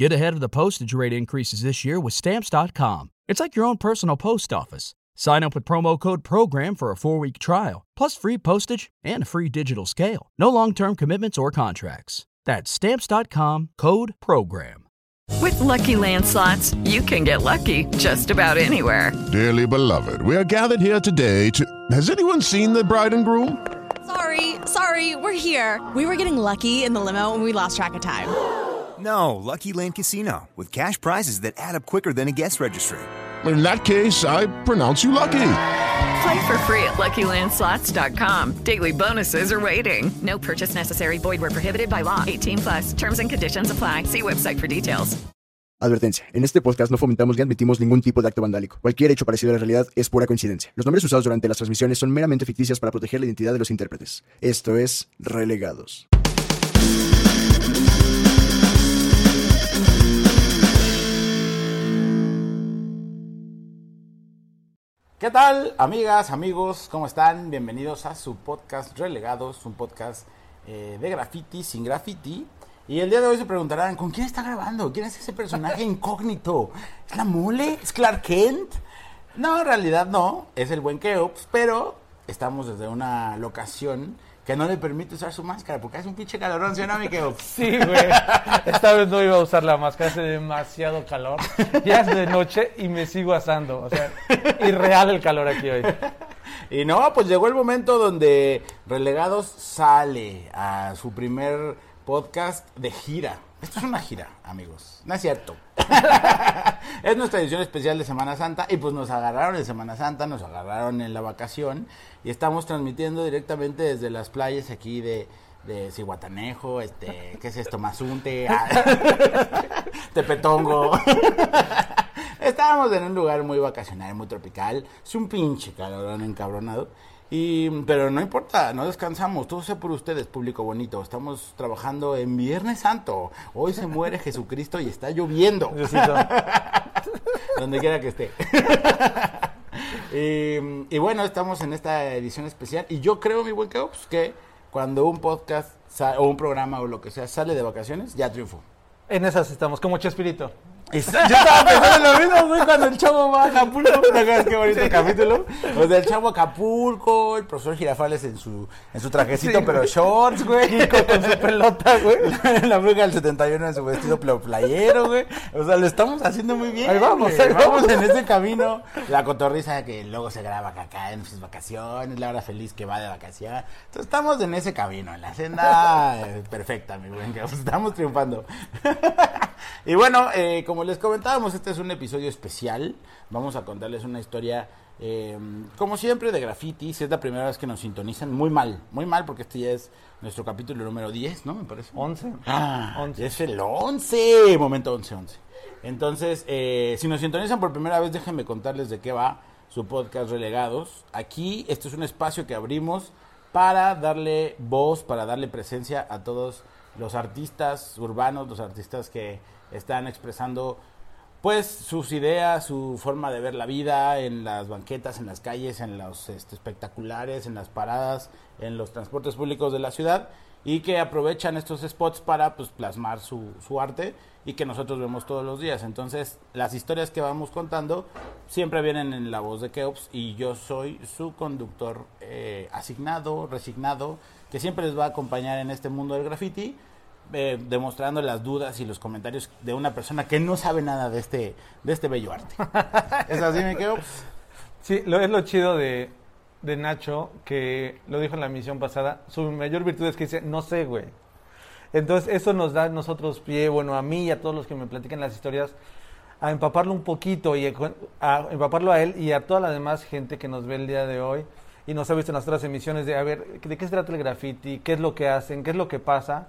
Get ahead of the postage rate increases this year with Stamps.com. It's like your own personal post office. Sign up with promo code PROGRAM for a four week trial, plus free postage and a free digital scale. No long term commitments or contracts. That's Stamps.com code PROGRAM. With Lucky Land slots, you can get lucky just about anywhere. Dearly beloved, we are gathered here today to. Has anyone seen the bride and groom? Sorry, sorry, we're here. We were getting lucky in the limo and we lost track of time. No, Lucky Land Casino, with cash prizes that add up quicker than a guest registry. In that case, I pronounce you lucky. Play for free at LuckyLandSlots.com. Daily bonuses are waiting. No purchase necessary. Void where prohibited by law. 18 plus. Terms and conditions apply. See website for details. Advertencia. En este podcast no fomentamos ni admitimos ningún tipo de acto vandálico. Cualquier hecho parecido a la realidad es pura coincidencia. Los nombres usados durante las transmisiones son meramente ficticias para proteger la identidad de los intérpretes. Esto es Relegados. ¿Qué tal, amigas, amigos? ¿Cómo están? Bienvenidos a su podcast Relegados, un podcast eh, de graffiti sin graffiti. Y el día de hoy se preguntarán, ¿con quién está grabando? ¿Quién es ese personaje incógnito? ¿Es la mole? ¿Es Clark Kent? No, en realidad no, es el buen Keops, pero estamos desde una locación que no le permite usar su máscara porque hace un pinche calorón, ¿sí o no, mi? Sí, güey. Esta vez no iba a usar la máscara, hace demasiado calor. Ya es de noche y me sigo asando. O sea, irreal el calor aquí hoy. Y no, pues llegó el momento donde Relegados sale a su primer podcast de gira. Esto es una gira, amigos. No es cierto. es nuestra edición especial de Semana Santa y pues nos agarraron en Semana Santa, nos agarraron en la vacación y estamos transmitiendo directamente desde las playas aquí de, de Cihuatanejo, este, ¿qué es esto? Mazunte, ah, Tepetongo. Estábamos en un lugar muy vacacional, muy tropical. Es un pinche calorón encabronado. Y, pero no importa, no descansamos, todo sea por ustedes, público bonito. Estamos trabajando en Viernes Santo. Hoy se muere Jesucristo y está lloviendo. Donde quiera que esté. y, y bueno, estamos en esta edición especial. Y yo creo, mi buen Keops, que cuando un podcast o un programa o lo que sea sale de vacaciones, ya triunfó. En esas estamos, como Chespirito. Yo estaba pensando en lo mismo, güey, cuando el chavo va a Acapulco. ¿Te qué bonito capítulo? O sea, el chavo a Acapulco, el profesor Girafales en su, en su trajecito, Sí, pero güey. shorts, güey. Kiko con su pelota, güey. La bruja del 71 en su vestido pl- playero, güey. O sea, lo estamos haciendo muy bien. Ahí vamos, güey. ahí vamos. en ese camino. La cotorriza que luego se graba acá en sus vacaciones, la hora feliz que va de vacaciones. Entonces estamos en ese camino, en la senda perfecta, mi buen. que Estamos triunfando. y bueno, eh, como les comentábamos, este es un episodio especial. Vamos a contarles una historia, eh, como siempre, de graffiti. Si es la primera vez que nos sintonizan, muy mal, muy mal, porque este ya es nuestro capítulo número 10, ¿no? Me parece. 11. Ah, 11. es el 11, momento 11, 11. Entonces, eh, si nos sintonizan por primera vez, déjenme contarles de qué va su podcast Relegados. Aquí, este es un espacio que abrimos para darle voz, para darle presencia a todos los artistas urbanos, los artistas que están expresando pues sus ideas, su forma de ver la vida en las banquetas, en las calles, en los este, espectaculares, en las paradas, en los transportes públicos de la ciudad y que aprovechan estos spots para pues plasmar su, su arte y que nosotros vemos todos los días. Entonces, las historias que vamos contando siempre vienen en la voz de Keops y yo soy su conductor eh, asignado, resignado, que siempre les va a acompañar en este mundo del graffiti eh, demostrando las dudas y los comentarios de una persona que no sabe nada de este, de este bello arte. ¿Es así, me quedo? Sí, lo, es lo chido de, de Nacho, que lo dijo en la misión pasada. Su mayor virtud es que dice, no sé, güey. Entonces, eso nos da a nosotros pie, bueno, a mí y a todos los que me platican las historias, a empaparlo un poquito y a empaparlo a él y a toda la demás gente que nos ve el día de hoy y nos ha visto en las otras emisiones de, a ver, ¿de qué se trata el graffiti? ¿Qué es lo que hacen? ¿Qué es lo que pasa?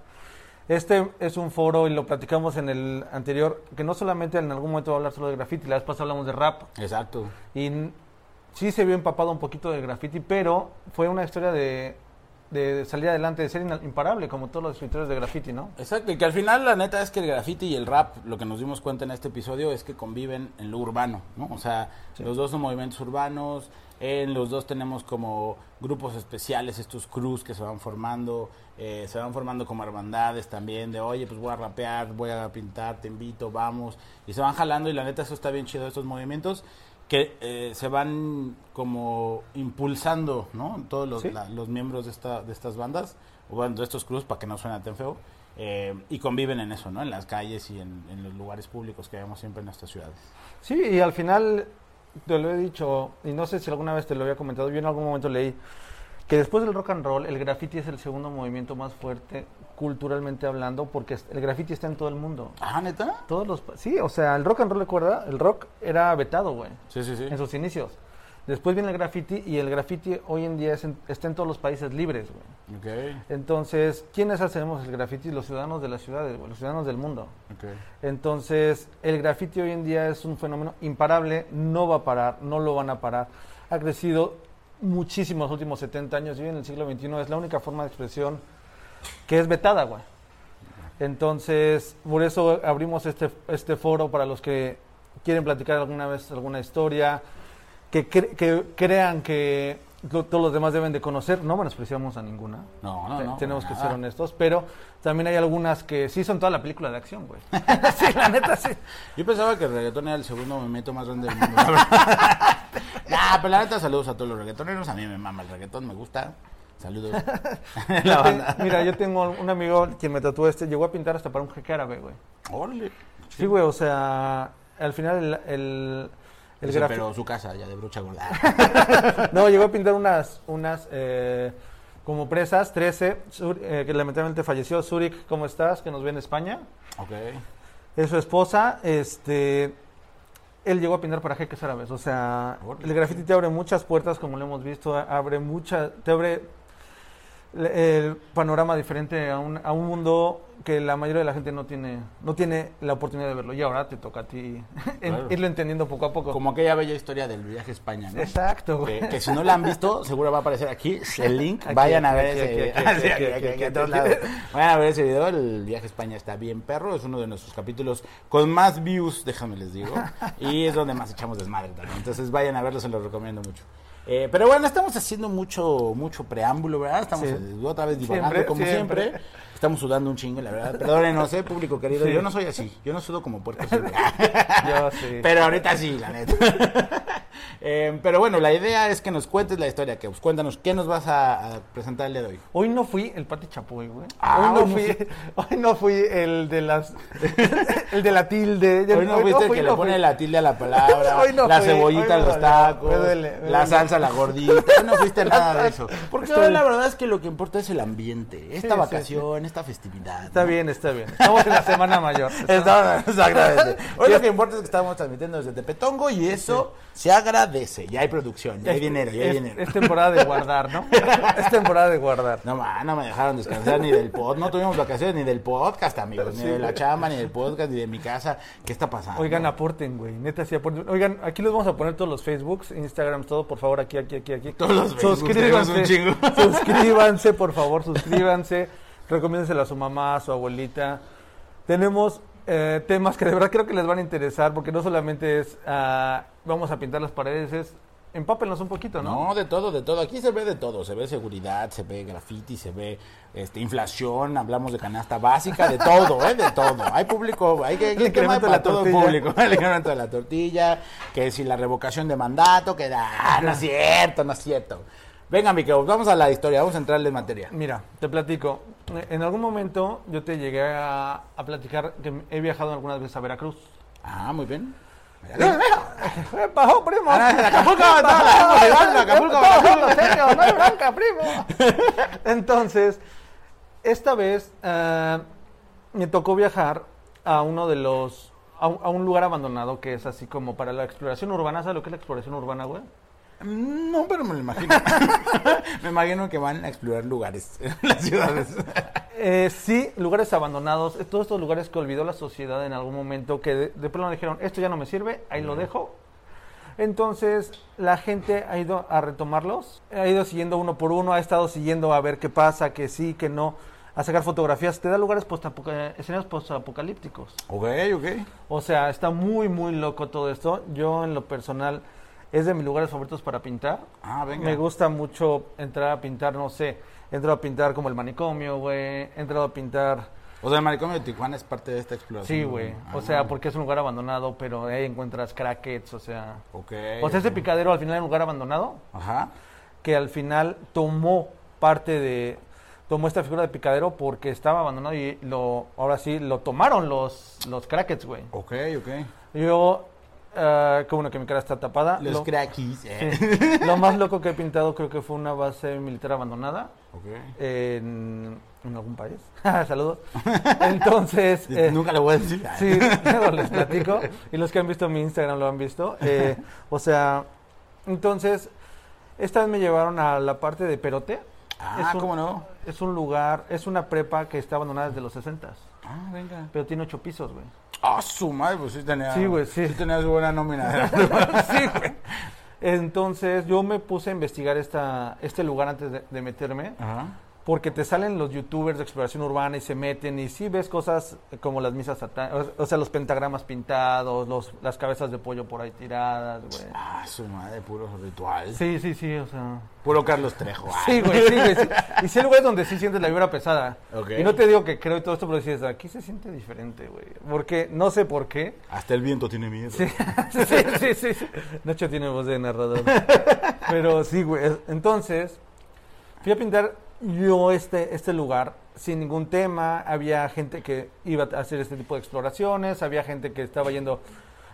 Este es un foro y lo platicamos en el anterior, que no solamente en algún momento va a hablar solo de graffiti, la vez pasada hablamos de rap Exacto. y sí se vio empapado un poquito de graffiti, pero fue una historia de de salir adelante, de ser imparable, como todos los escritores de graffiti, ¿no? Exacto, y que al final la neta es que el graffiti y el rap, lo que nos dimos cuenta en este episodio es que conviven en lo urbano, ¿no? O sea, los dos son movimientos urbanos, en los dos tenemos como grupos especiales, estos crews que se van formando, eh, se van formando como hermandades también, de oye, pues voy a rapear, voy a pintar, te invito, vamos, y se van jalando y la neta eso está bien chido, estos movimientos que eh, se van como impulsando, ¿no? Todos los, Sí. la- los miembros de, esta, de estas bandas, o bueno, de estos crews, para que no suene tan feo, eh, y conviven en eso, ¿no? En las calles y en, en los lugares públicos que vemos siempre en nuestras ciudades. Sí, y al final, te lo he dicho, y no sé si alguna vez te lo había comentado, yo en algún momento leí que después del rock and roll, el graffiti es el segundo movimiento más fuerte culturalmente hablando, porque el graffiti está en todo el mundo. Ah, ¿neta? Todos los, sí, o sea, el rock and roll, recuerda, el rock era vetado, güey, Sí, sí, sí. en sus inicios. Después viene el graffiti y el graffiti hoy en día es en- está en todos los países libres, güey. Ok, Entonces, ¿quiénes hacemos el graffiti? Los ciudadanos de las ciudades, güey, los ciudadanos del mundo. ok. Entonces, el graffiti hoy en día es un fenómeno imparable, no va a parar, no lo van a parar. Ha crecido muchísimo en los últimos 70 años y en el siglo XXI es la única forma de expresión que es vetada, güey. Entonces, por eso abrimos este, este foro para los que quieren platicar alguna vez alguna historia, que, cre- que crean que lo- todos los demás deben de conocer. No menospreciamos a ninguna. No, no, no. Tenemos que nada. ser honestos, pero también hay algunas que sí son toda la película de acción, güey. sí, la neta sí. Yo pensaba que el reggaetón era el segundo movimiento más grande del mundo. nah, pero la neta, saludos a todos los reggaetoneros. A mí me mama el reggaetón, me gusta. Saludos. la banda. mira, yo tengo un amigo quien me tatuó este, llegó a pintar hasta para un jeque árabe, güey. Órale. Sí, güey, o sea, al final el, el, el pero su casa, ya de brocha gorda. No, llegó a pintar unas, unas eh, como presas, 13, Sur- eh, que lamentablemente falleció. Zurich, ¿cómo estás? Que nos ve en España. ok. Es su esposa, este... Él llegó a pintar para jeques árabes, o sea, el graffiti te abre muchas puertas, como lo hemos visto, abre mucha, te abre el panorama diferente a un, a un mundo que la mayoría de la gente no tiene, no tiene la oportunidad de verlo. Y ahora te toca a ti Claro. irlo entendiendo poco a poco. Como aquella bella historia del viaje a España, ¿no? Exacto. Que, que si no la han visto, seguro va a aparecer aquí el link. Aquí, Vayan a ver ese. Vayan a ver ese video. El viaje a España está bien perro. Es uno de nuestros capítulos con más views, déjame les digo. Y es donde más echamos desmadre también. Entonces vayan a verlo, se los recomiendo mucho. Eh, pero bueno, estamos haciendo mucho mucho preámbulo, ¿verdad? Estamos Sí. otra vez divagando Siempre, como siempre. siempre. Estamos sudando un chingo, la verdad. Perdónenos, eh, público querido. Sí. Yo no soy así. Yo no sudo como puerco. Yo sí. Pero ahorita sí, la neta. Eh, pero bueno, la idea es que nos cuentes la historia, que cuéntanos qué nos vas a, a presentar el día de hoy. Hoy no fui el Pati Chapoy, güey. Ah, hoy, no fui, hoy no fui el de las el de la tilde. Yo Hoy no fuiste el fui, que le pone fui. la tilde a la palabra, Hoy no la fui, cebollita a los tacos, me duele, me la duele. salsa a la gordita. Hoy no fuiste nada de eso. Porque hoy la verdad es que lo que importa es el ambiente, esta sí, vacación, esta festividad. Está ¿no? bien, está bien. Estamos en la semana mayor. Está- exactamente. Hoy lo que importa es que estamos transmitiendo desde Tepetongo y eso se agradece. Ya hay producción, ya hay Es- dinero, ya hay es, dinero. es temporada de guardar, ¿no? Es temporada de guardar. No, ma, no me dejaron descansar ni del pod, no tuvimos vacaciones ni del podcast, amigos, ni de la chamba, ni del podcast, ni de mi casa. ¿Qué está pasando? Oigan, aporten, güey. Neta, sí aporten. Oigan, aquí les vamos a poner todos los Facebooks, Instagrams, todo, por favor, aquí, aquí, aquí, aquí. Todos los Facebooks, chingo. Suscríbanse, por favor, suscríbanse. Recomiéndenselo a su mamá, a su abuelita. Tenemos eh, temas que de verdad creo que les van a interesar, porque no solamente es ah, vamos a pintar las paredes, es empápenlos un poquito, ¿no? No, de todo, de todo. Aquí se ve de todo. Se ve seguridad, se ve graffiti, se ve este, inflación, hablamos de canasta básica, de todo, ¿eh? De todo. Hay público, hay que El para la todo el tortilla. público. El incremento de la tortilla, que si la revocación de mandato, que da, no es cierto, no es cierto. Venga, Miquel, vamos a la historia, vamos a entrarle en materia. Mira, te platico. En algún momento yo te llegué a, a platicar que he viajado algunas veces a Veracruz. Ah, muy bien. ¿Qué pasó, primo? Ah, bronca, primo. Entonces, esta vez eh, me tocó viajar a uno de los... A un lugar abandonado que es así como para la exploración urbana. ¿Sabes lo que es la exploración urbana, güey? No, pero me lo imagino. me imagino que van a explorar lugares en las ciudades. Eh, sí, lugares abandonados, eh, todos estos lugares que olvidó la sociedad en algún momento, que de, de plano dijeron, esto ya no me sirve, ahí lo dejo. Entonces, la gente ha ido a retomarlos, ha ido siguiendo uno por uno, ha estado siguiendo a ver qué pasa, que sí, que no, a sacar fotografías. Te da lugares postapoca- escenarios postapocalípticos. Ok, ok. O sea, está muy, muy loco todo esto. Yo, en lo personal, es de mis lugares favoritos para pintar. Ah, venga. Me gusta mucho entrar a pintar, no sé, he entrado a pintar como el manicomio, güey, he entrado a pintar... O sea, el manicomio de Tijuana es parte de esta exploración. Sí, güey. O Ah, sea, porque es un lugar abandonado, pero ahí encuentras crackets, o sea... Ok. O sea, ese picadero al final es un lugar abandonado Ajá. que al final tomó parte de... Tomó esta figura de picadero porque estaba abandonado y lo ahora sí lo tomaron los, los crackets, güey. Ok, ok. Yo, ah, qué bueno que mi cara está tapada. Los lo, crackies. eh. sí. Lo más loco que he pintado creo que fue una base militar abandonada Ok. en, en algún país. Saludos. Entonces... eh, Nunca le voy a decir. Sí, luego les platico. Y los que han visto mi Instagram lo han visto. Eh, o sea, entonces, esta vez me llevaron a la parte de Perote. Ah, es un, ¿cómo no? Es un lugar, es una prepa que está abandonada desde los 60 Ah, venga. pero tiene ocho pisos, güey. Ah, su madre, pues sí tenía. Sí, güey, sí. Sí tenía su buena nómina. sí, güey. Entonces, yo me puse a investigar esta, este lugar antes de, de meterme. Ajá. Porque te salen los youtubers de exploración urbana y se meten y sí ves cosas como las misas satánicas, o sea, los pentagramas pintados, los, las cabezas de pollo por ahí tiradas, güey. Ah, su madre, puro ritual. Sí, sí, sí, o sea... Puro Carlos Trejo. ah. Sí, güey, sí, güey. sí. Y sí hay lugares donde sí sientes la vibra pesada. Y no te digo que creo y todo esto, pero dices, aquí se siente diferente, güey. Porque, no sé por qué. Hasta el viento tiene miedo. Sí, sí, sí, sí. Nacho tiene voz de narrador. Pero sí, güey. es- Entonces, fui a pintar yo este, este lugar sin ningún tema. Había gente que iba a hacer este tipo de exploraciones. Había gente que estaba yendo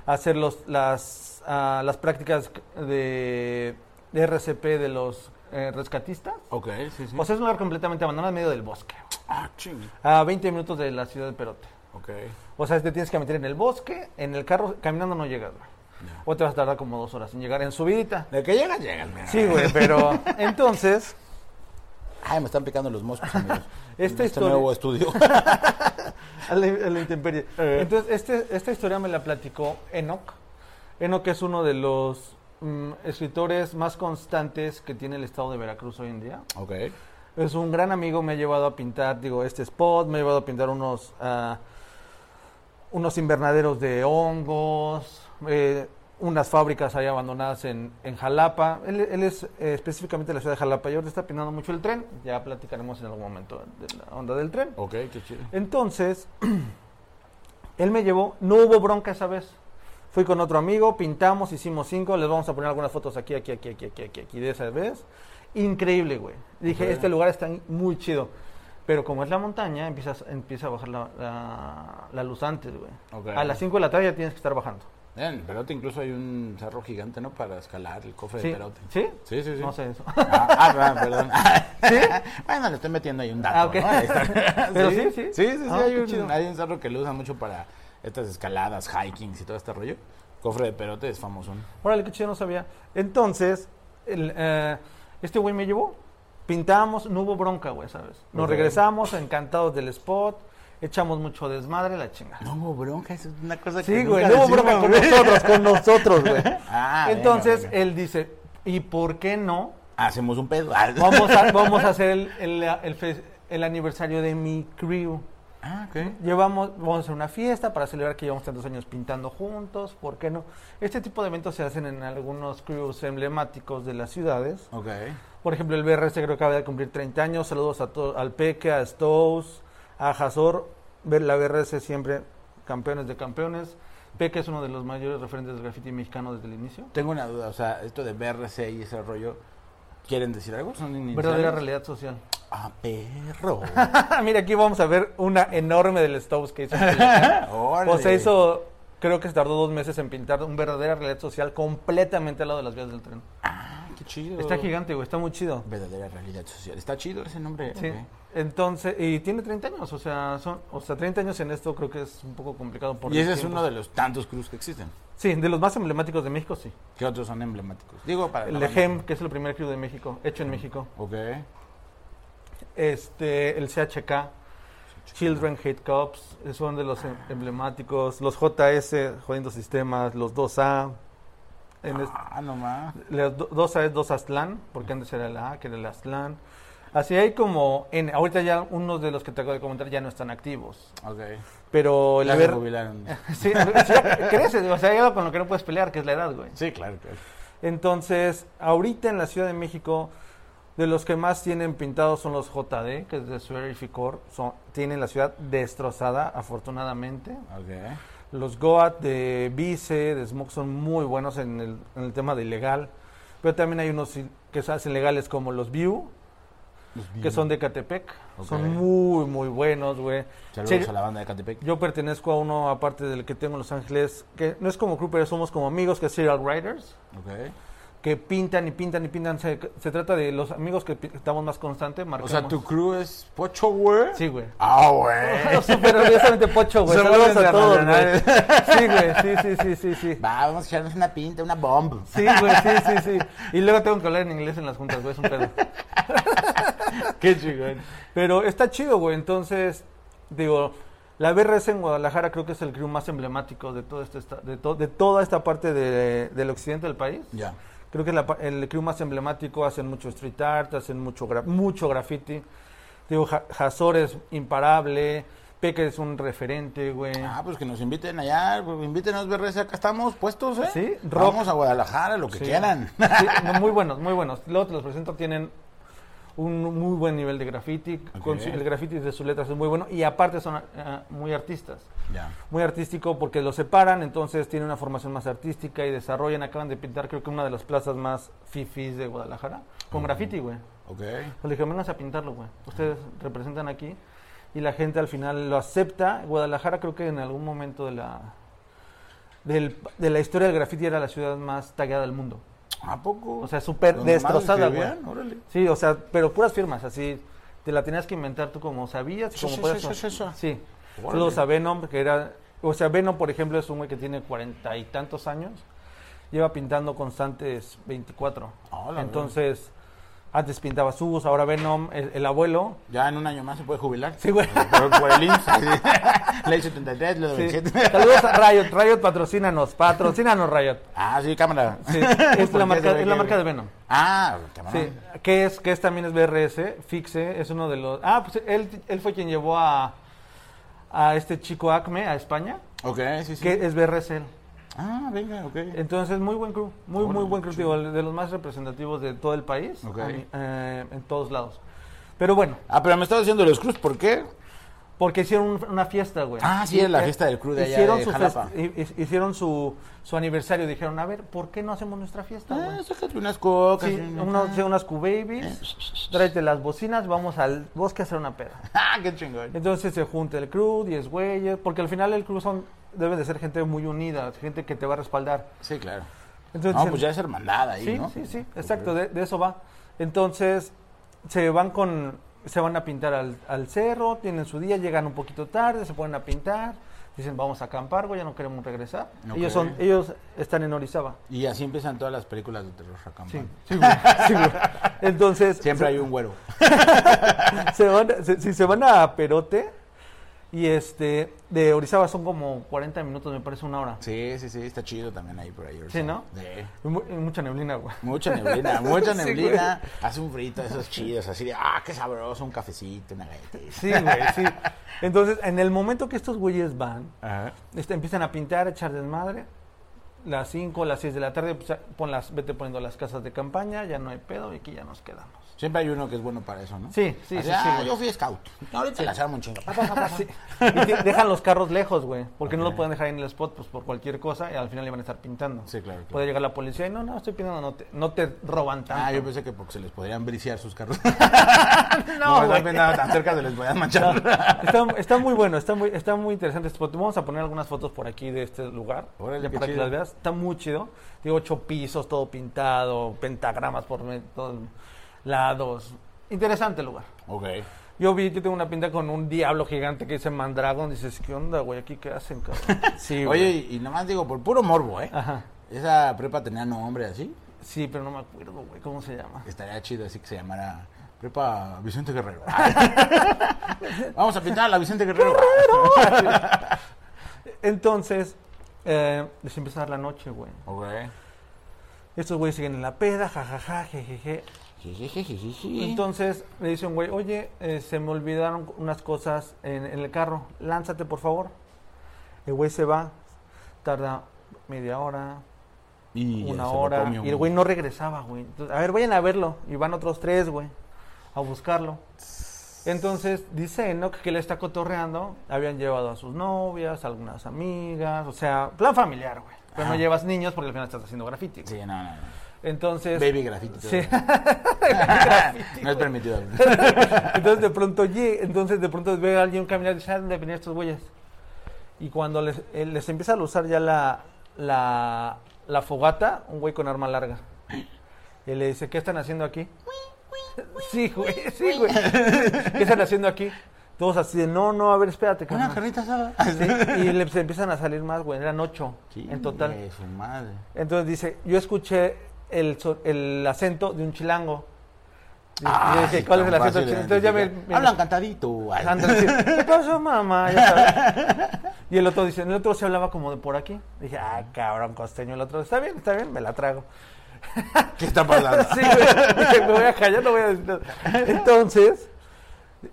a hacer los, las, ah, las prácticas de, de RCP de los eh, rescatistas. Ok, sí, sí. O sea, es un lugar completamente abandonado en medio del bosque. ah, ching. A 20 minutos de la ciudad de Perote. Ok. O sea, te tienes que meter en el bosque, en el carro, caminando no llegas, güey. O te vas a tardar como dos horas en llegar en subidita. De que llegas, llegas, mira. Sí, güey, pero entonces, Ay, me están picando los moscos, amigos. Este historia- nuevo estudio. a la, a la intemperie. Entonces, este, esta historia me la platicó Enoch. Enoch es uno de los mm, escritores más constantes que tiene el estado de Veracruz hoy en día. ok. Es un gran amigo, me ha llevado a pintar, digo, este spot, me ha llevado a pintar unos, ah, unos invernaderos de hongos, eh, unas fábricas ahí abandonadas en, en Jalapa. Él, él es eh, específicamente de la ciudad de Jalapa y ahorita está pintando mucho el tren. Ya platicaremos en algún momento de la onda del tren. Ok, qué chido. Entonces, él me llevó, no hubo bronca esa vez. Fui con otro amigo, pintamos, hicimos cinco, les vamos a poner algunas fotos aquí, aquí, aquí, aquí, aquí, aquí, aquí de esa vez. Increíble, güey. Dije, este lugar está muy chido. Pero como es la montaña, empieza, empieza a bajar la, la, la luz antes, güey. Ok. A las 5 de la tarde ya tienes que estar bajando. En Perote incluso hay un cerro gigante, ¿no? Para escalar el cofre ¿Sí? de Perote. ¿Sí? Sí, sí, sí. No sé eso. Ah, ah, perdón. bueno, le estoy metiendo ahí un dato. Ah, ok. ¿no? Pero sí, sí. Sí, sí, sí. Ah, hay, un, chido. hay un cerro que lo usan mucho para estas escaladas, hikings y todo este rollo. Cofre de Perote es famoso. Órale, qué chido, no sabía. Entonces, el, eh, este güey me llevó, pintamos, no hubo bronca, güey, ¿sabes? Nos regresamos encantados del spot, echamos mucho desmadre, la chingada. No hubo bronca, es una cosa que Sí, güey, no hubo bronca con nosotros, con nosotros, güey. Ah, Entonces, venga, venga. él dice, ¿y por qué no? Hacemos un pedo. Vamos a, vamos a hacer el, el, el el aniversario de mi crew. Ah, ok. Llevamos, vamos a hacer una fiesta para celebrar que llevamos tantos años pintando juntos, ¿por qué no? Este tipo de eventos se hacen en algunos crews emblemáticos de las ciudades. Ok. Por ejemplo, el BRS creo que acaba de cumplir 30 años. Saludos a al Peque, a Stows, a Jazor. Ver La BRS siempre campeones de campeones. Peque es uno de los mayores referentes del graffiti mexicano desde el inicio. Tengo una duda, o sea, esto de BRC y ese rollo, ¿quieren decir algo? ¿Son iniciales? Verdadera realidad social. Ah, perro. Mira, aquí vamos a ver una enorme del Stows que hizo. o sea, hizo, creo que se tardó dos meses en pintar un verdadera realidad social completamente al lado de las vías del tren. Ah, chido. Está gigante, güey, está muy chido. Verdadera realidad social. Está chido ese nombre. Sí. Entonces, y tiene 30 años, o sea, son, o sea, 30 años en esto creo que es un poco complicado por Y ese es uno de los tantos cruz que existen. Sí, de los más emblemáticos de México, sí. ¿Qué otros son emblemáticos? Digo, para... El que es el primer crew de México, hecho en México. Ok. Este, el CHK, Children Hate Cops, son de los em- emblemáticos. Los JS, Jodiendo Sistemas, los 2A, En Ah, nomás. las do- dos A es dos Aztlán, porque antes era el A, que era el Aztlán. Así hay como, en, ahorita ya unos de los que te acabo de comentar ya no están activos. Ok. Pero el Ya se jubilaron. Sí, creces, o sea, hay algo con lo que no puedes pelear, que es la edad, güey. Sí, claro, claro. Entonces, ahorita en la Ciudad de México, de los que más tienen pintados son los JD, que es de. Son, tienen la ciudad destrozada, afortunadamente. Ok. Los Goat de Vice, de Smoke son muy buenos en el, en el tema de ilegal. Pero también hay unos que se hacen legales como los View, que son de Catepec. Son muy, muy buenos, güey. Saludos a la banda de Catepec. yo pertenezco a uno, aparte del que tengo en Los Ángeles, que no es como crew, pero somos como amigos, que es Serial Riders Ok. Que pintan y pintan y pintan. Se, se trata de los amigos que estamos más constantes. O Marcamos. sea, tu crew es Pocho, güey. Sí, güey. Ah, güey. Súper orgullosamente pocho, güey. Saludos a todos, güey. Sí, güey. Sí, sí, sí, sí, sí. Va, vamos a echarnos una pinta, una bomb. Sí, güey, sí, sí, sí. Y luego tengo que hablar en inglés en las juntas, güey. Es un pedo. Qué chingón. Pero está chido, güey. Entonces, digo, la BRS en Guadalajara creo que es el crew más emblemático de, todo este, esta- de, to- de toda esta parte de- del occidente del país. Ya. Creo que es la el crew más emblemático, hacen mucho street art, hacen mucho, gra- mucho graffiti. Digo, Hazor es imparable, Peque es un referente, güey. Ah, pues que nos inviten allá, pues, invítenos, BRS, acá estamos puestos, ¿eh? Sí, rock. Vamos a Guadalajara, lo que Sí. quieran. Sí, no, muy buenos, muy buenos. Luego te los presento, tienen un muy buen nivel de graffiti. con su- el graffiti de sus letras es muy bueno y aparte son ah, muy artistas. Muy artístico porque los separan, entonces tienen una formación más artística y desarrollan. Acaban de pintar, creo que una de las plazas más fifis de Guadalajara con graffiti, güey. Ok. Pues le dije, vengas a pintarlo, güey. Ustedes representan aquí. Y la gente al final lo acepta. Guadalajara creo que en algún momento de la, del- de la historia del graffiti era la ciudad más tagueada del mundo. ¿A poco? O sea, súper ¿Donde más destrozada, güey. Sí, o sea, pero puras firmas, así. Te la tenías que inventar tú como sabías y Sí, como sí, podías. sí, sí, sí. Sí. Órale. Saludos a Venom, que era... O sea, Venom, por ejemplo, es un güey que tiene cuarenta y tantos años. Lleva pintando constantes 24. Hola, Entonces, antes pintaba sus, ahora Venom, el, el abuelo. Ya en un año más se puede jubilar. Sí, güey. Por, por el IMSS. Ley 73, lo Sí. 27. Saludos a Riot. Riot, patrocínanos. Patrocínanos, Riot. Ah, sí, cámara. Sí, es, ¿Por la qué marca, se ve es la marca de Venom. Ah, cámara. Sí, que es, que es también es BRS, Fixe, es uno de los... Ah, pues él, él fue quien llevó a, a este chico Acme a España, Ok, sí, sí. que es BRS él. Ah, venga, ok. Entonces, muy buen crew, muy, muy buen crew, digo, de los más representativos de todo el país, mí, eh, en todos lados. Pero bueno, Ah, pero me estaba diciendo los cruz, ¿por qué? Porque hicieron un- una fiesta, güey. Ah, sí, era la Eh, fiesta del crew de allá hicieron de su Jalapa. Hicieron su, su aniversario, dijeron, a ver, ¿por qué no hacemos nuestra fiesta, güey? Ah, sácate unas cocas. Sí, y unos, sí, unas Q-Babies, tráete las bocinas, vamos al bosque a hacer una peda. Ah, qué chingón. Entonces se junta el crew, 10 güeyes, porque al final el crew son, debe de ser gente muy unida, gente que te va a respaldar. Sí, claro. Entonces, No, pues ya es hermandad ahí, sí, ¿no? sí, sí, exacto, de, de eso va. Entonces se van con, se van a pintar al, al cerro, tienen su día, llegan un poquito tarde, se ponen a pintar, dicen vamos a acampar, ya no queremos regresar. Ellos son, ellos están en Orizaba. Y así empiezan todas las películas de terror acá. Sí, sí, güey, sí, güey. Entonces Siempre se- hay un güero. se van, se- si se van a Perote y este de Orizaba son como 40 minutos, me parece una hora. Sí, sí, sí, está chido también ahí por ahí. Sí, ¿no? Sí. Mu- mucha neblina, güey. Mucha neblina, mucha Sí, neblina. Hace un frito de esos chidos, así de, ah, qué sabroso, un cafecito, una galletita. Sí, güey, sí. Entonces, en el momento que estos güeyes van, Ajá. este, empiezan a pintar, a echar desmadre. Las 5, las 6 de la tarde, pues, pon las, vete poniendo las casas de campaña, ya no hay pedo y aquí ya nos quedamos. Siempre hay uno que es bueno para eso, ¿no? Sí, sí, Así, sí, ah, sí, güey. yo fui scout. Ahorita las armo un chingo. Sí. Y te- dejan los carros lejos, güey, porque no lo pueden dejar en el spot pues por cualquier cosa y al final le van a estar pintando. Sí, claro, claro. Puede llegar la policía y no, no, estoy pintando, no te, no te roban tanto. Ah, yo pensé que porque se les podrían briciar sus carros. No, no, güey. tan cerca se les podían manchar. Está, está muy bueno, está muy, está muy interesante este spot. Vamos a poner algunas fotos por aquí de este lugar, Órale, para que chido. las veas. Está muy chido. Digo, ocho pisos, todo pintado, pentagramas por me- todos lados. Interesante el lugar. ok. Yo vi que tengo una pinta con un diablo gigante que dice Mandragon. Dices, ¿qué onda, güey? ¿Aquí qué hacen, cabrón? Sí. Oye, y, y nomás digo, por puro morbo, ¿eh? Ajá. Esa prepa tenía nombre así. Sí, pero no me acuerdo, güey. ¿Cómo se llama? Estaría chido así que se llamara Prepa Vicente Guerrero. Vamos a pintar a la Vicente Guerrero. Entonces, eh, les empieza a dar la noche, güey. Ok. Estos güeyes siguen en la peda, jajaja, jejeje. Jijijijiji. Entonces le dice un güey, oye, eh, se me olvidaron unas cosas en, en el carro, lánzate por favor. El güey se va, tarda media hora, Y una hora, comió, y el güey no regresaba, güey. Entonces, a ver, vayan a verlo, y van otros tres, güey, a buscarlo. Entonces dice Enoch que le está cotorreando, habían llevado a sus novias, algunas amigas, o sea, plan familiar, güey. Pero no llevas niños porque al final estás haciendo graffiti. güey. Sí, no, no, no. Entonces... Baby graffiti. Sí. no es permitido. entonces de pronto lle- entonces de pronto ve a alguien caminar y dice, "Ah, ¿dónde venían estos güeyes? Y cuando les, eh, les empieza a usar ya la, la, la fogata, un güey con arma larga. Y le dice, ¿qué están haciendo aquí? Sí, güey, sí, güey. ¿Qué están haciendo aquí? Todos así de, no, no, a ver, espérate. Una carnal". carnita asada. Sí, y les empiezan a salir más, güey, eran ocho Sí, en total. güey, su madre. Entonces dice, yo escuché el, el acento de un chilango. Y- Ah, yo dije, ¿cuál es el acento? chilango? Entonces ya me, me- Hablan cantadito. ¿qué pasó, mamá? Ya sabes. Y el otro dice, el otro se hablaba como de por aquí. Dije, ah, cabrón, costeño. El otro, está bien, está bien, me la trago. ¿Qué está pasando? Sí, güey. Dije, me voy a callar, no voy a decir nada. Entonces,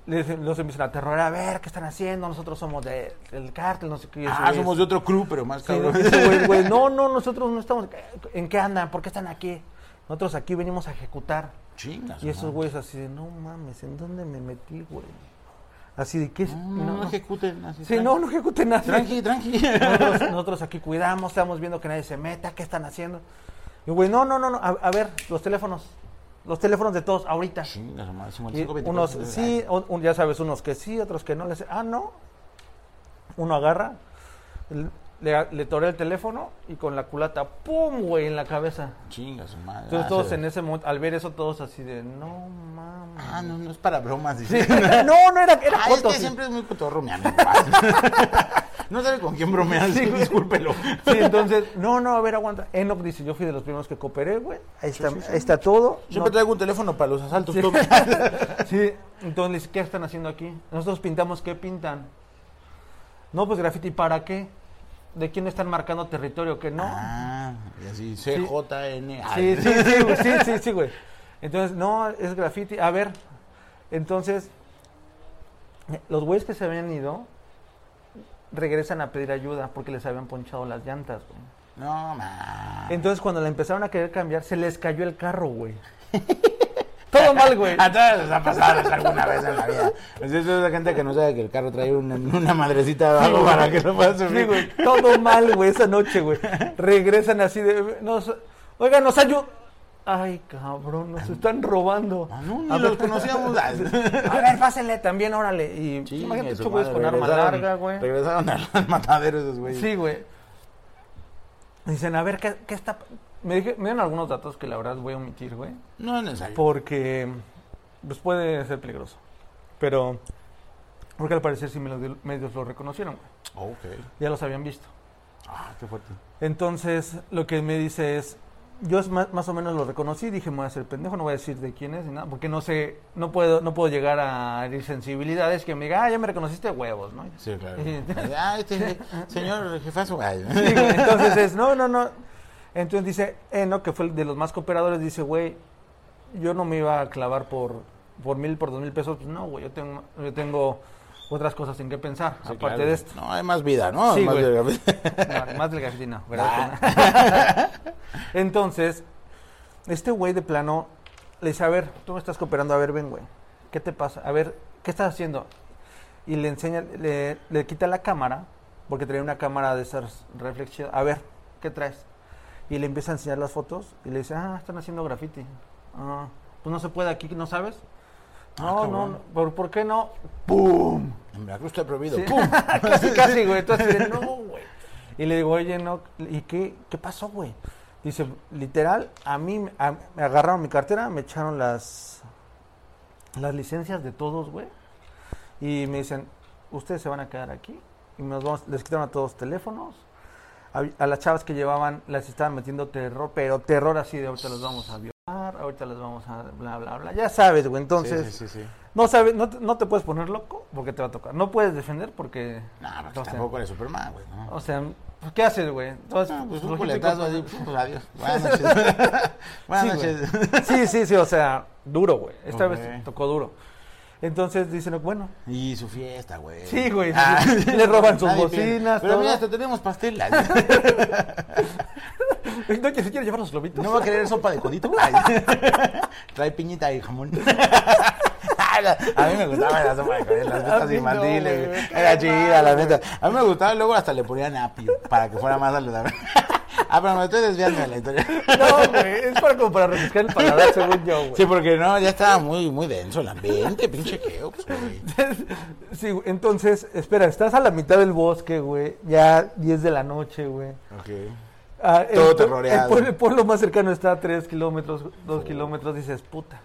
los empiezan a aterrorar, a ver, ¿qué están haciendo? Nosotros somos de- del cártel, no sé qué. Ah, somos es- de otro crew, pero más cabrón. dice, güey, güey, no, no, nosotros no estamos. ¿En qué andan? ¿Por qué están aquí? Nosotros aquí venimos a ejecutar. Chingas. Y esos güeyes así de, no mames, ¿en dónde me metí, güey? Así de, ¿qué es? No, no, ejecuten. Así, Sí, no, no ejecuten nada. Tranqui, tranqui. Nosotros, nosotros aquí cuidamos, estamos viendo que nadie se meta, ¿qué están haciendo? Y güey, no, no, no, no, a, a ver, los teléfonos, los teléfonos de todos, ahorita. Chingas, madre, Y 55, 24, unos, sí, un- ya sabes, unos que sí, otros que no. Les, ah, no. Uno agarra, le, le torea el teléfono y con la culata, ¡pum! güey, en la cabeza. Chingas, su madre. Entonces Ah, todos en ese momento, al ver eso, todos así de, no mames. Ah, no, no es para bromas. Sí. No, no era, era Ah, es que sí. siempre es muy cotorro, mi amigo. no sabe con quién bromear, Sí, discúlpelo. Sí, entonces, no, no, a ver, aguanta. Enoch dice, yo fui de los primeros que cooperé, güey. Ahí está, ahí está todo. Siempre No- traigo un teléfono para los asaltos. Sí. entonces ¿qué están haciendo aquí? Nosotros pintamos, ¿qué pintan? No, pues graffiti, ¿para qué? ¿De quién están marcando territorio? que no? Ah, y así, CJN. Sí, sí, sí, güey, sí, sí, sí, güey. Entonces, no, es graffiti. A ver, entonces, los güeyes que se habían ido regresan a pedir ayuda porque les habían ponchado las llantas, güey. No, man. Entonces, cuando la empezaron a querer cambiar, se les cayó el carro, güey. Todo mal, güey. A todos les ha pasado eso alguna vez en la vida. Es la gente que no sabe que el carro trae una, una madrecita abajo para que no pueda subir. Sí, güey, todo mal, güey, esa noche, güey. Regresan así de, nos, oiga, nos ayuda. Ay, cabrón, nos están robando. Ah, no, ni A los conocíamos. A ver, pásenle también, órale. Y Sí, imagínate, su ocho güeyes con arma larga, güey. Regresaron al, al matadero esos güeyes. Sí, güey. Dicen, a ver, ¿qué, qué está...? Me, dije- me dieron algunos datos que la verdad voy a omitir, güey. No es necesario. Porque, pues puede ser peligroso. Pero, porque al parecer sí me los- medios lo reconocieron, güey. Ok. Ya los habían visto. Ah, qué fuerte. Entonces, lo que me dice es, yo más, más o menos lo reconocí, dije, me voy a hacer pendejo, no voy a decir de quién es ni nada, porque no sé, no puedo, no puedo llegar a herir sensibilidades que me diga, ah, ya me reconociste huevos, ¿no? Sí, claro. Ah, este señor jefazo. Sí, Entonces es, no, no, no. Entonces dice, eh, no, que fue el de los más cooperadores, dice, güey, yo no me iba a clavar por, por mil, por dos mil pesos, pues no, güey, yo tengo, yo tengo otras cosas en qué pensar, Sí, aparte claro. de esto. No, hay más vida, ¿no? Sí, Más güey. de- No, más del graffiti no, Ah. ¿verdad? Entonces, este güey de plano le dice, a ver, tú me estás cooperando, a ver, ven, güey, ¿qué te pasa? A ver, ¿qué estás haciendo? Y le enseña, le, le quita la cámara, porque traía una cámara de esas reflexión, a ver, ¿qué traes? Y le empieza a enseñar las fotos y le dice, ah, están haciendo graffiti. Ah, pues no se puede aquí, ¿no sabes? Ah, No, no, ¿por, por qué no? ¡Pum! En Veracruz está prohibido. Sí. ¡Pum! casi, casi, güey. Entonces, dice, no, güey. Y le digo, oye, no, ¿y qué, qué pasó, güey? Dice, literal, a mí me- a- me agarraron mi cartera, me echaron las, las licencias de todos, güey. Y me dicen, ustedes se van a quedar aquí. Y nos vamos, les quitaron a todos teléfonos. A, a las chavas que llevaban, las estaban metiendo terror, pero terror así de ahorita los vamos a violar, ahorita les vamos a bla, bla, bla. Ya sabes, güey. Entonces, Sí, sí, sí. sí. no sabes, no, te- no te puedes poner loco porque te va a tocar. No puedes defender porque. No, porque sea, tampoco eres Superman, güey. ¿no? O sea, pues, ¿qué haces, güey? Entonces, pues lo un culetazo pues, así, pues adiós. Buenas noches. Buenas Sí, noches. Sí, sí, sí, o sea, duro, güey. Esta vez tocó duro. Entonces dicen, bueno, Y su fiesta, güey. Sí, güey, Ah, le roban sus bocinas, Pero todo. mira, hasta tenemos pastel. no, que se quiere llevar los globitos. ¿No va a querer sopa de codito? Trae piñita y jamón. A mí me gustaba la sopa de codito, las fiestas no, infantiles. güey. Era chida, la neta. A mí me gustaba luego hasta le ponían apio para que fuera más saludable. Ah, pero me estoy desviando de la historia. No, güey, es para, como para refrescar el paladar, según yo, güey. Sí, porque no, ya estaba muy, muy denso el ambiente, pinche queo, pues, güey. Sí, entonces, espera, estás a la mitad del bosque, güey, ya 10 de la noche, güey. Ok. Ah, el Todo pue- terroreado. El pueblo, el pueblo más cercano está a 3 kilómetros, 2 kilómetros, dices, puta.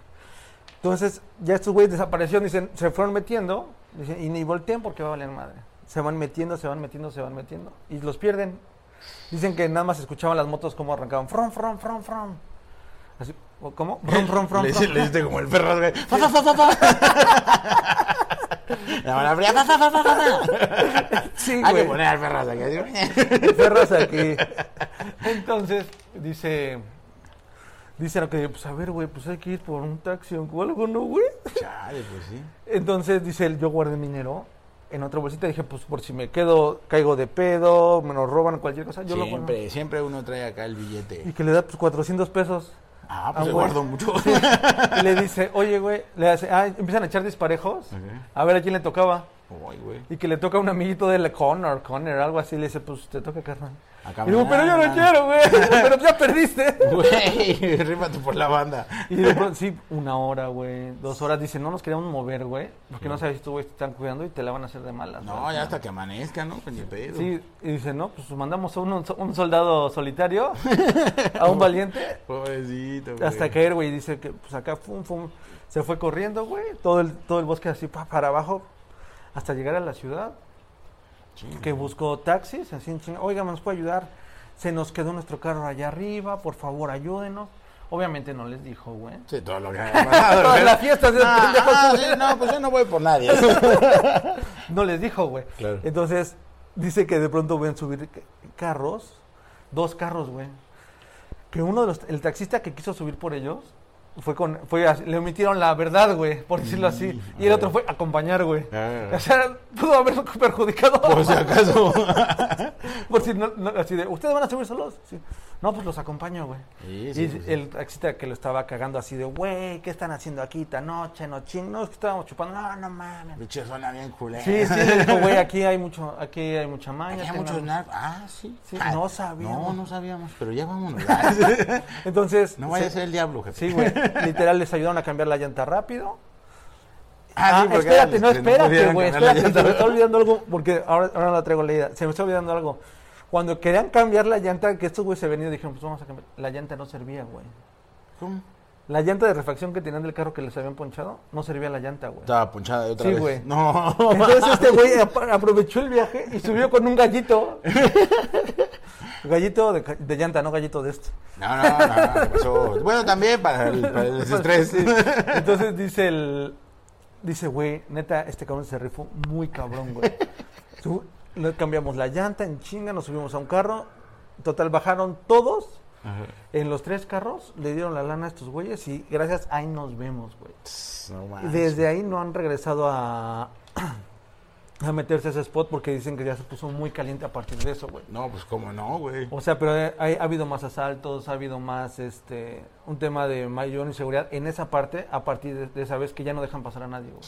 Entonces, ya estos güeyes desaparecieron, dicen, se fueron metiendo, dicen, y ni voltean porque va a valer madre. Se van metiendo, se van metiendo, se van metiendo, y los pierden. Dicen que nada más escuchaban las motos como arrancaban, from, from, from, from. Así, ¿o ¿Cómo? From, from, from, Le, diste como el perro, güey. La mano fría, fa, fa, fa, fa, fa, fa. Sí, Hay que poner al perros aquí. Entonces, dice. Dice que, pues a ver, güey, pues hay que ir por un taxi o algo, ¿no, güey? Chale, pues sí. Entonces, dice él, yo guardé mi dinero en otra bolsita. Dije, pues por si me quedo, caigo de pedo, me lo roban, cualquier cosa, yo lo guardo. Siempre, siempre uno trae acá el Y billete. que le da, pues, 400 pesos. Ah, pues güey. guardo mucho. Y le dice, oye, güey, le hace, ah, empiezan a echar disparejos. A ver a quién le tocaba. Y que le toca a un amiguito de Connor, Connor, algo así. Le dice, pues te toca, carnal. Y digo, pero yo no quiero, güey. pero ya perdiste. Güey, rímate por la banda. Y de pronto, sí, una hora, güey, dos horas. Dice, no nos queremos mover, güey, porque no sabes si tú, güey, te están cuidando y te la van a hacer de malas. No, ya hasta que amanezca, ¿no? Pues ni pedo. Sí, y dice, no, pues mandamos a un, un soldado solitario, a un valiente, Pobrecito, güey. hasta caer, güey. Y dice que, pues acá, fum, fum, se fue corriendo, güey, todo el, todo el bosque así pa, para abajo, hasta llegar a la ciudad. Que buscó taxis, así en oiga, ¿nos puede ayudar? Se nos quedó nuestro carro allá arriba, por favor, ayúdenos. Obviamente no les dijo, güey. Sí, todo lo que. Todas las fiestas de Ah, ah, sí, no, pues yo no voy por nadie. No les dijo, güey. Claro. Entonces, dice que de pronto ven subir ca- carros, dos carros, güey. Que uno de los, el taxista que quiso subir por ellos, fue con, fue le omitieron la verdad, güey, por decirlo así. Y el otro fue acompañar, güey. Ah. O sea, pudo haber perjudicado. Por si acaso. Por si no, no, así de, ¿ustedes van a subir solos? Sí. No, pues los acompaño, güey. Sí, sí, y sí, el taxista que lo estaba cagando así de, güey, ¿qué están haciendo aquí esta noche? No, ching, no, es que estábamos chupando. No, no mames. Bicho, suena bien culero. Sí, sí, le dijo, güey, aquí hay mucho, aquí hay mucha maña. Tengan- muchos. Ah, sí. Sí, Ah, no sabíamos. No, no sabíamos, pero ya vámonos. Entonces, No vaya a se- ser el diablo, jefe. sí, güey, literal les ayudaron a cambiar la llanta rápido. Ah, sí, porque espérate, no, espérate, güey, espérate, se me está olvidando algo, porque ahora, ahora la traigo leída, se me está olvidando algo. Cuando querían cambiar la llanta, que estos güeyes se venían y dijeron, pues vamos a cambiar, la llanta no servía, güey. ¿Cómo? La llanta de refacción que tenían del carro que les habían ponchado, no servía la llanta, güey. Estaba ponchada de otra Sí, vez. güey. No. Entonces este güey ap- aprovechó el viaje y subió con un gallito. gallito de, llanta, no gallito de este. No, no, no, ¿qué pasó? Bueno, también para el, para el. Sí. Entonces dice el. Dice, güey, neta, este cabrón se rifó muy cabrón, güey. Cambiamos la llanta en chinga, nos subimos a un carro. Total, bajaron todos. En los tres carros le dieron la lana a estos güeyes y gracias, ahí nos vemos, güey. No. Desde ahí no han regresado a, a meterse a ese spot porque dicen que ya se puso muy caliente a partir de eso, güey. No, pues cómo no, güey. O sea, pero eh, ha habido más asaltos, ha habido más, este, un tema de mayor inseguridad en esa parte a partir de, de esa vez que ya no dejan pasar a nadie, güey.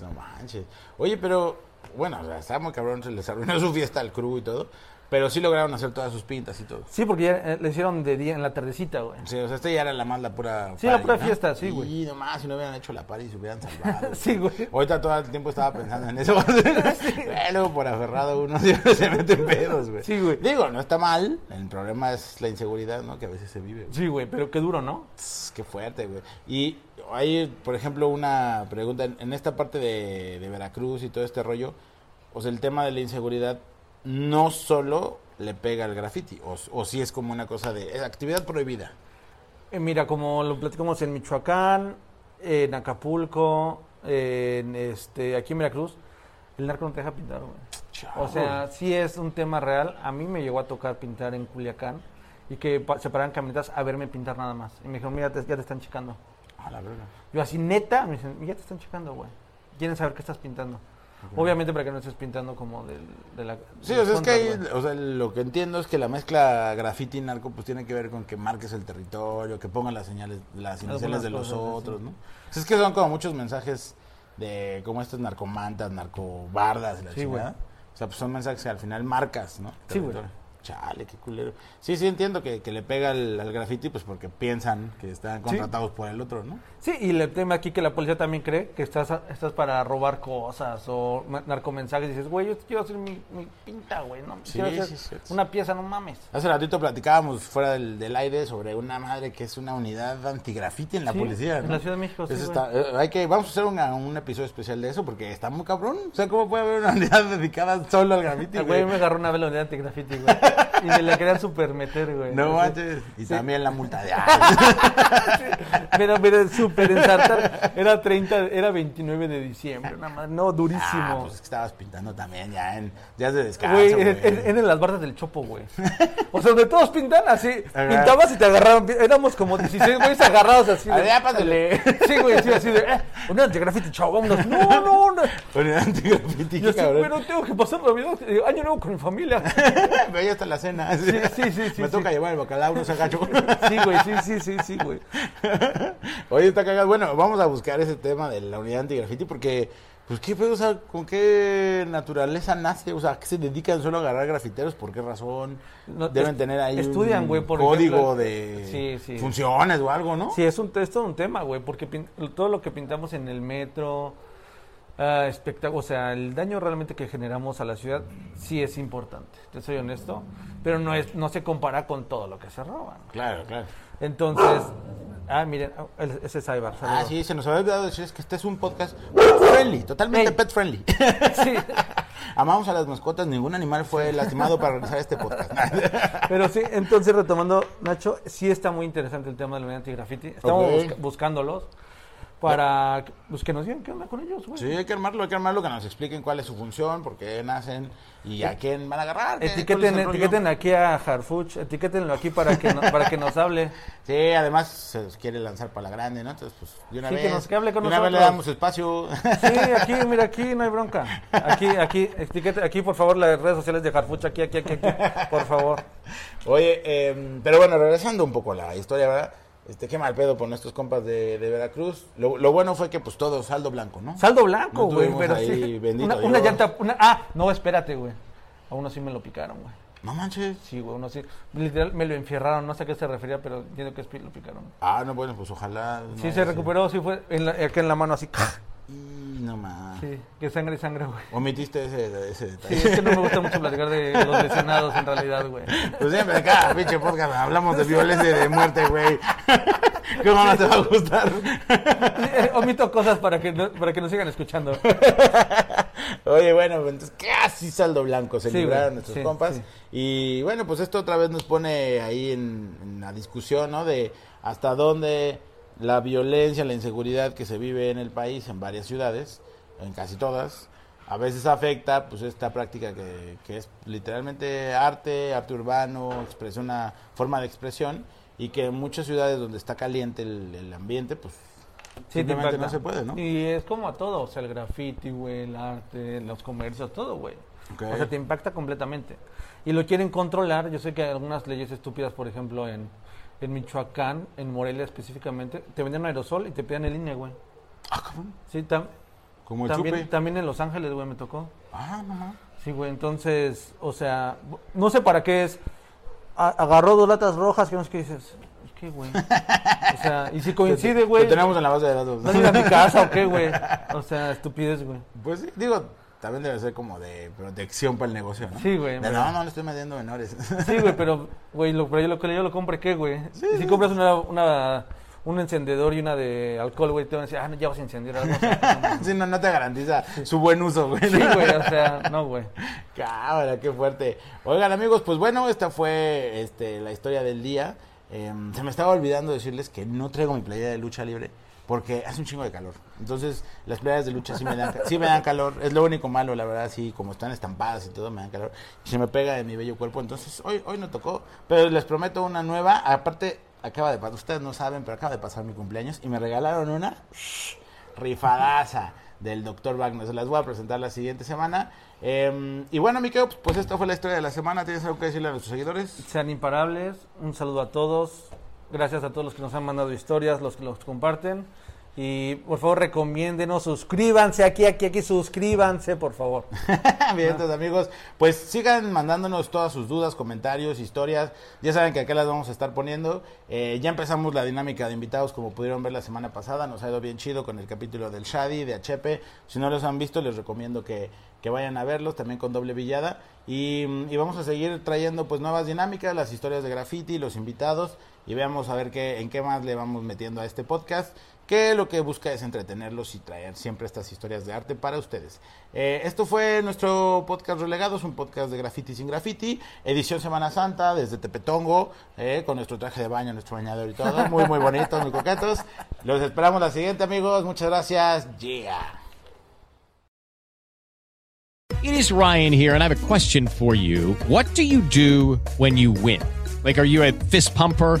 No manches. Oye, pero, bueno, o sea, está muy cabrón, se les arruinó su fiesta al crew y todo. Pero sí lograron hacer todas sus pintas y todo. Sí, porque ya eh, le hicieron de día en la tardecita, güey. Sí, o sea, este ya era la más la pura. Sí, la pura ¿no? fiesta, sí, güey. Y nomás, si no hubieran hecho la party, se hubieran salvado. Sí, güey. Ahorita todo el tiempo estaba pensando en eso. Luego por aferrado uno se mete en pedos, güey. Sí, güey. Digo, no está mal. El problema es la inseguridad, ¿no? Que a veces se vive. güey. Sí, güey, pero qué duro, ¿no? Tss, Qué fuerte, güey. Y hay, por ejemplo, una pregunta. En, en esta parte de, de Veracruz y todo este rollo, o sea, el tema de la inseguridad no solo le pega al graffiti, o, o sí es como una cosa de actividad prohibida. Eh, mira, como lo platicamos en Michoacán, en Acapulco, en este, aquí en Veracruz, el narco no te deja pintar, güey. O sea, sí es un tema real. A mí me llegó a tocar pintar en Culiacán y que se paraban camionetas a verme pintar nada más. Y me dijeron, mira, te- ya te están checando. A la verga. Yo así, neta, me dicen, ya te están checando, güey. Quieren saber qué estás pintando. Obviamente para que no estés pintando como del, de la... Sí, de o sea, es que güey. o sea, lo que entiendo es que la mezcla graffiti y narco pues tiene que ver con que marques el territorio, que pongan las señales, las iniciales de los cosas, sí. otros, ¿no? O sea, es que son como muchos mensajes de como estos narcomantas, narcobardas la Sí. O sea, pues son mensajes que al final marcas, ¿no? Sí, güey. Chale, qué culero. Sí, sí entiendo que, que le pega al, al graffiti pues porque piensan que están contratados por el otro, ¿no? Sí, y el tema aquí que la policía también cree que estás, estás para robar cosas o narcomensajes. Dices, güey, yo quiero hacer mi, mi pinta, güey, no Sí, quiero hacer sí, una pieza, no mames. Hace ratito platicábamos fuera del, del aire sobre una madre que es una unidad antigrafiti en la policía. en la Ciudad de México, Eso está- eh, hay que, vamos a hacer una- un episodio especial de eso porque está muy cabrón. O sea, ¿cómo puede haber una unidad dedicada solo al grafiti? El güey? güey me agarró una vez la unidad antigrafiti, güey. y me la querían super meter, güey. No manches. Y Sí. también la multa de. Ah, Pero, pero súper ensartar. Era 30, era 29 de diciembre. Nada más. No, ah, durísimo. pues es que estabas pintando también ya en días de descanso. Güey, güey. en, las bardas del Chopo, güey. O sea, donde todos pintan así. Ajá. Pintabas y te agarraban. Éramos como 16 güeyes agarrados así. Ver, ya pásale. Sí, güey, sí, así de. Eh, una de graffiti, chavo, vámonos. No, no, no. Unidad antigrafiti, Yo qué así, cabrón. pero tengo que pasar Navidad, eh, año nuevo con mi familia. Pero ya está la cena. Sí, sí, sí, sí, Me sí. toca llevar el bacalao, no se agacho. Sí, güey, sí, sí, sí, sí, güey. Oye, está cagado. Bueno, vamos a buscar ese tema de la unidad antigrafiti porque, pues, ¿qué pedo? O sea, ¿con qué naturaleza nace? O sea, ¿a qué se dedican solo a agarrar grafiteros? ¿Por qué razón? No, Deben es- tener ahí estudian, un güey, por código ejemplo. de funciones o algo, ¿no? Sí, es, un, es todo un tema, güey, porque todo lo que pintamos en el metro, ah, espectá- o sea, el daño realmente que generamos a la ciudad sí es importante, te soy honesto, pero no es no se compara con todo lo que se roban. Claro, claro. Entonces, ah, miren, ese es Ibar. Ah, sí, se nos había olvidado decir es que este es un podcast pet friendly, totalmente pet friendly. Sí, Amamos a las mascotas, ningún animal fue lastimado para realizar este podcast. pero sí, entonces retomando, Nacho, sí está muy interesante el tema del medio antigrafiti. Estamos Ok. busca- buscándolos para pues, que nos digan qué onda con ellos, güey. Sí, hay que armarlo, hay que armarlo, que nos expliquen cuál es su función, por qué nacen y a quién van a agarrar. Etiqueten, etiqueten aquí a Harfuch, etiquétenlo aquí para que, no- para que nos hable. Sí, además se quiere lanzar para la grande, ¿no? Entonces, pues, de una Sí, que vez. nos- que hable con de una vez le nosotros. damos espacio. Sí, aquí, mira, aquí no hay bronca. Aquí, aquí, etiquete, aquí, por favor, las redes sociales de Harfuch, aquí, aquí, aquí, aquí, por favor. Oye, eh, pero bueno, regresando un poco a la historia, ¿verdad? Este, qué mal pedo por nuestros compas de, de Veracruz. Lo, lo bueno fue que, pues, todo saldo blanco, ¿no? Saldo blanco, güey, pero ahí, sí. bendito Una, una llanta, una, ah, no, espérate, güey. A uno sí me lo picaron, güey. No manches. Sí, güey, uno sí. Literal, me lo enfierraron, no sé a qué se refería, pero entiendo que es lo picaron. Ah, no, bueno, pues ojalá. Sí, no, se recuperó, sí fue en la, acá en la mano así. Y no más. Sí, que sangre y sangre, güey. Omitiste ese, ese Sí, detalle. es que no me gusta mucho platicar de los lesionados en realidad, güey. Pues siempre acá, pinche podcast, hablamos de violencia y de muerte, güey. ¿Cómo no te va a gustar? Eh, Omito cosas para que, no- para que nos sigan escuchando. Oye, bueno, entonces casi saldo blanco se Sí, libraron güey, nuestros sí, compas. sí. Y bueno, pues esto otra vez nos pone ahí en, en la discusión, ¿no? De hasta dónde la violencia, la inseguridad que se vive en el país, en varias ciudades, en casi todas, a veces afecta pues esta práctica que, que es literalmente arte, arte urbano, expresión, una forma de expresión, y que en muchas ciudades donde está caliente el, el ambiente, pues Sí, te simplemente no se puede, ¿no? Y es como a todo, o sea, el graffiti, güey, el arte, los comercios, todo, güey. Ok. O sea, te impacta completamente. Y lo quieren controlar. Yo sé que hay algunas leyes estúpidas, por ejemplo, en, en Michoacán, en Morelia específicamente, te venden un aerosol y te piden el INE, güey. Ah, cabrón. Sí, tam- Como el también, chupe. también en Los Ángeles, güey, me tocó. Ah, no. Sí, güey, entonces, o sea, no sé para qué es. A- agarró dos latas rojas, que no sé qué dices. ¿Qué, güey? O sea, y si coincide, güey. Lo tenemos en la base de datos. ¿No ir a mi casa o qué, güey? O sea, estupidez, güey. Pues sí, digo, también debe ser como de protección para el negocio, ¿no? Sí, güey, De, pero- no, no le estoy metiendo menores. Sí, güey, pero, güey, lo, pero yo lo que yo lo compre, ¿qué, güey? Y si compras una, una, un encendedor y una de alcohol, güey, te van a decir, ah, no, ya vas a encender algo. Sí, no, no te garantiza su buen uso, güey. Sí, güey, o sea, no, güey. Cámara, qué fuerte. Oigan, amigos, pues bueno, esta fue este, la historia del día. Eh, se me estaba olvidando decirles que no traigo mi playera de lucha libre porque hace un chingo de calor. Entonces, las playas de lucha sí me dan, sí me dan calor. Es lo único malo, la verdad, sí, como están estampadas y todo, me dan calor. Se me pega en mi bello cuerpo. Entonces, hoy, hoy no tocó. Pero les prometo una nueva. Aparte, acaba de pasar, ustedes no saben, pero acaba de pasar mi cumpleaños y me regalaron una rifadaza del Dr. Wagner. Se las voy a presentar la siguiente semana. Eh, y bueno, Miquel, pues esta fue la historia de la semana. ¿Tienes algo que decirle a nuestros seguidores? Sean imparables. Un saludo a todos. Gracias a todos los que nos han mandado historias, los que los comparten. Y por favor, recomiéndenos, suscríbanse aquí, aquí, aquí, suscríbanse, por favor. Bien, entonces, amigos, pues sigan mandándonos todas sus dudas, comentarios, historias. Ya saben que acá las vamos a estar poniendo. Eh, ya empezamos la dinámica de invitados, como pudieron ver la semana pasada. Nos ha ido bien chido con el capítulo del Shadi, de Achepe. Si no los han visto, les recomiendo que, que vayan a verlos, también con doble villada. Y, y vamos a seguir trayendo pues nuevas dinámicas, las historias de graffiti, los invitados. Y veamos a ver qué, en qué más le vamos metiendo a este podcast que lo que busca es entretenerlos y traer siempre estas historias de arte para ustedes. Eh, esto fue nuestro podcast Relegados, un podcast de graffiti sin graffiti, edición Semana Santa desde Tepetongo, eh, con nuestro traje de baño, nuestro bañador y todo, muy muy bonitos, muy coquetos. Los esperamos la siguiente amigos, muchas gracias, yeah. It is Ryan here and I have a question for you. What do you do when you win? Like, are you a fist pumper?